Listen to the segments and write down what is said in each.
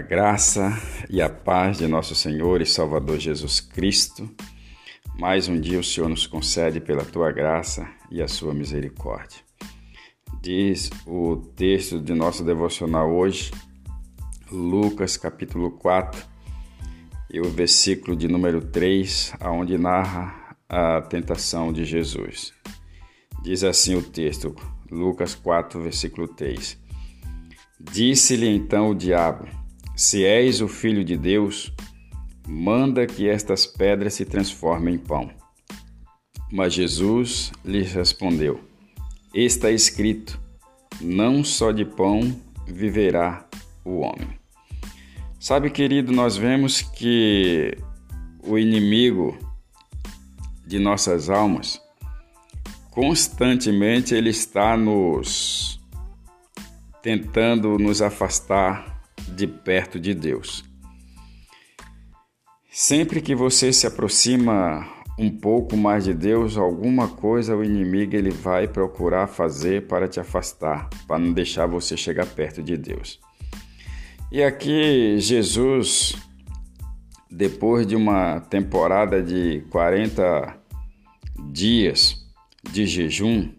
A graça e a paz de nosso Senhor e Salvador Jesus Cristo. Mais um dia o Senhor nos concede pela tua graça e a sua misericórdia. Diz o texto de nosso devocional hoje, Lucas capítulo 4, e o versículo de número 3, aonde narra a tentação de Jesus. Diz assim o texto, Lucas 4, versículo 3. Disse-lhe então o diabo: Se és o filho de Deus, manda que estas pedras se transformem em pão. Mas Jesus lhe respondeu: Está escrito: Não só de pão viverá o homem. Sabe, querido, nós vemos que o inimigo de nossas almas constantemente ele está nos tentando nos afastar de perto de Deus. Sempre que você se aproxima um pouco mais de Deus, alguma coisa o inimigo ele vai procurar fazer para te afastar, para não deixar você chegar perto de Deus. E aqui Jesus, depois de uma temporada de 40 dias de jejum,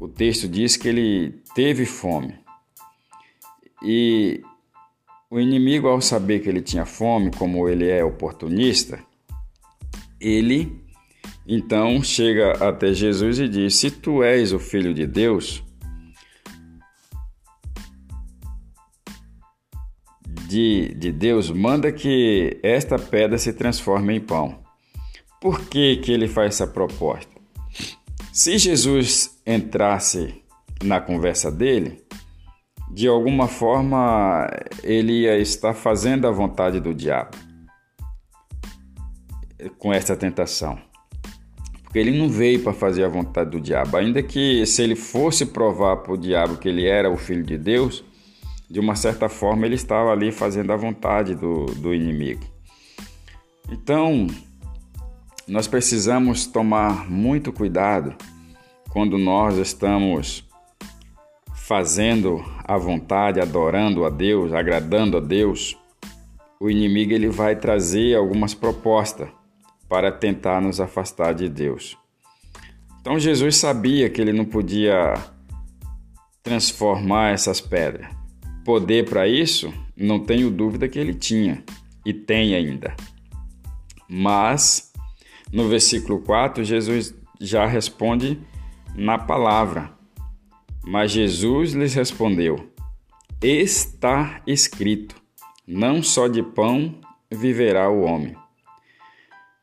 o texto diz que ele teve fome. E o inimigo, ao saber que ele tinha fome, como ele é oportunista, ele então chega até Jesus e diz: Se tu és o filho de Deus, de, de Deus, manda que esta pedra se transforme em pão. Por que, que ele faz essa proposta? Se Jesus entrasse na conversa dele, de alguma forma ele ia estar fazendo a vontade do diabo com essa tentação. Porque ele não veio para fazer a vontade do diabo, ainda que se ele fosse provar para o diabo que ele era o filho de Deus, de uma certa forma ele estava ali fazendo a vontade do, do inimigo. Então, nós precisamos tomar muito cuidado quando nós estamos fazendo a vontade, adorando a Deus, agradando a Deus, o inimigo ele vai trazer algumas propostas para tentar nos afastar de Deus. Então Jesus sabia que ele não podia transformar essas pedras. Poder para isso, não tenho dúvida que ele tinha e tem ainda. Mas no versículo 4, Jesus já responde na palavra. Mas Jesus lhes respondeu: Está escrito: não só de pão viverá o homem.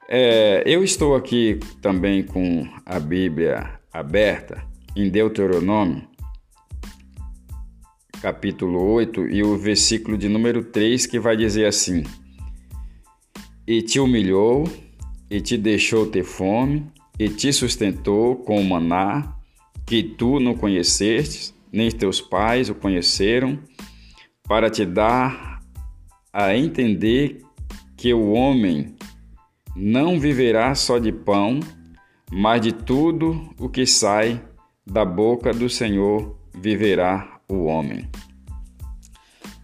É, eu estou aqui também com a Bíblia aberta em Deuteronômio, capítulo 8, e o versículo de número 3, que vai dizer assim: E te humilhou, e te deixou ter fome, e te sustentou com o maná que tu não conhecestes, nem teus pais o conheceram, para te dar a entender que o homem não viverá só de pão, mas de tudo o que sai da boca do Senhor viverá o homem.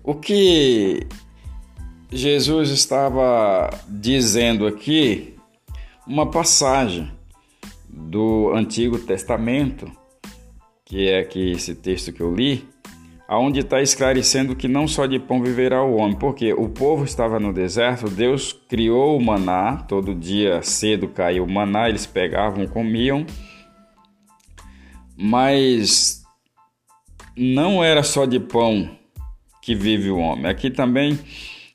O que Jesus estava dizendo aqui, uma passagem do Antigo Testamento, que é aqui esse texto que eu li, aonde está esclarecendo que não só de pão viverá o homem, porque o povo estava no deserto, Deus criou o maná, todo dia cedo caiu o maná, eles pegavam, comiam, mas não era só de pão que vive o homem. Aqui também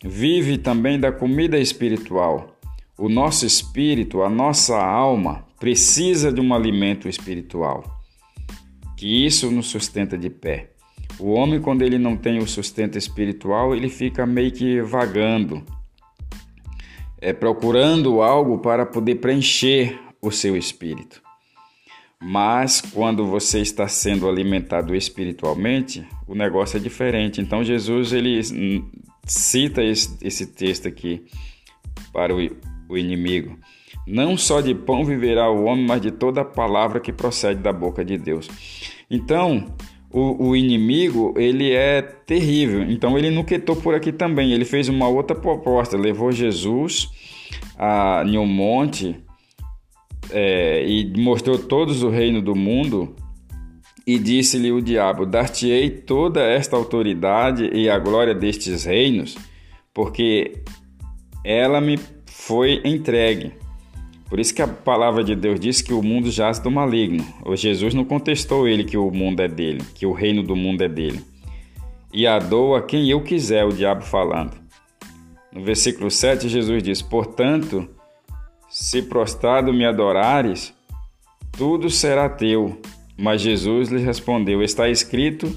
vive também da comida espiritual. O nosso espírito, a nossa alma precisa de um alimento espiritual que isso nos sustenta de pé. O homem, quando ele não tem o sustento espiritual, ele fica meio que vagando, é, procurando algo para poder preencher o seu espírito. Mas quando você está sendo alimentado espiritualmente, o negócio é diferente. Então Jesus ele cita esse, esse texto aqui para o, o inimigo. Não só de pão viverá o homem, mas de toda palavra que procede da boca de Deus. Então, o, o inimigo ele é terrível. Então ele não por aqui também. Ele fez uma outra proposta, levou Jesus a, em um monte é, e mostrou todos o reino do mundo e disse-lhe o diabo: Dar-te-ei toda esta autoridade e a glória destes reinos, porque ela me foi entregue. Por isso que a palavra de Deus diz que o mundo jaz do maligno. O Jesus não contestou ele que o mundo é dele, que o reino do mundo é dele. E a dou a quem eu quiser, o diabo falando. No versículo 7, Jesus diz: Portanto, se prostrado me adorares, tudo será teu. Mas Jesus lhe respondeu: Está escrito: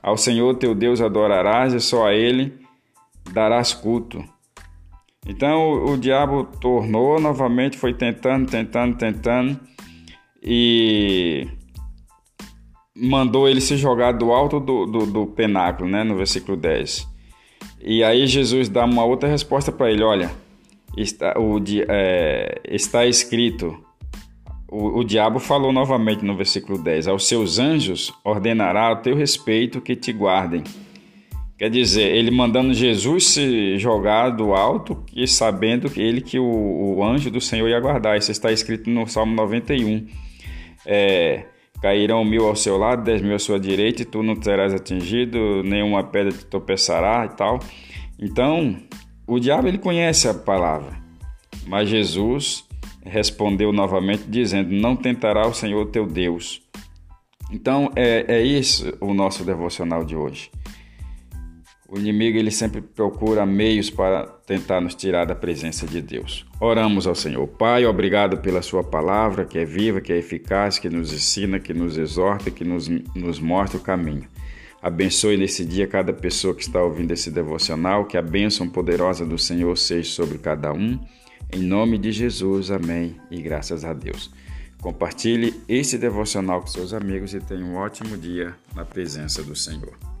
Ao Senhor teu Deus adorarás e só a ele darás culto. Então o, o diabo tornou novamente, foi tentando, tentando, tentando e mandou ele se jogar do alto do, do, do penáculo, né, no versículo 10. E aí Jesus dá uma outra resposta para ele: olha, está, o, é, está escrito. O, o diabo falou novamente no versículo 10: Aos seus anjos ordenará a teu respeito que te guardem Quer dizer, ele mandando Jesus se jogar do alto e sabendo que ele que o, o anjo do Senhor ia guardar. Isso está escrito no Salmo 91. É, cairão mil ao seu lado, dez mil à sua direita, e tu não terás atingido, nenhuma pedra te tropeçará e tal. Então, o diabo ele conhece a palavra, mas Jesus respondeu novamente dizendo: Não tentará o Senhor teu Deus. Então, é, é isso o nosso devocional de hoje. O inimigo ele sempre procura meios para tentar nos tirar da presença de Deus. Oramos ao Senhor. Pai, obrigado pela sua palavra, que é viva, que é eficaz, que nos ensina, que nos exorta, que nos, nos mostra o caminho. Abençoe nesse dia cada pessoa que está ouvindo esse devocional, que a bênção poderosa do Senhor seja sobre cada um. Em nome de Jesus, amém e graças a Deus. Compartilhe esse devocional com seus amigos e tenha um ótimo dia na presença do Senhor.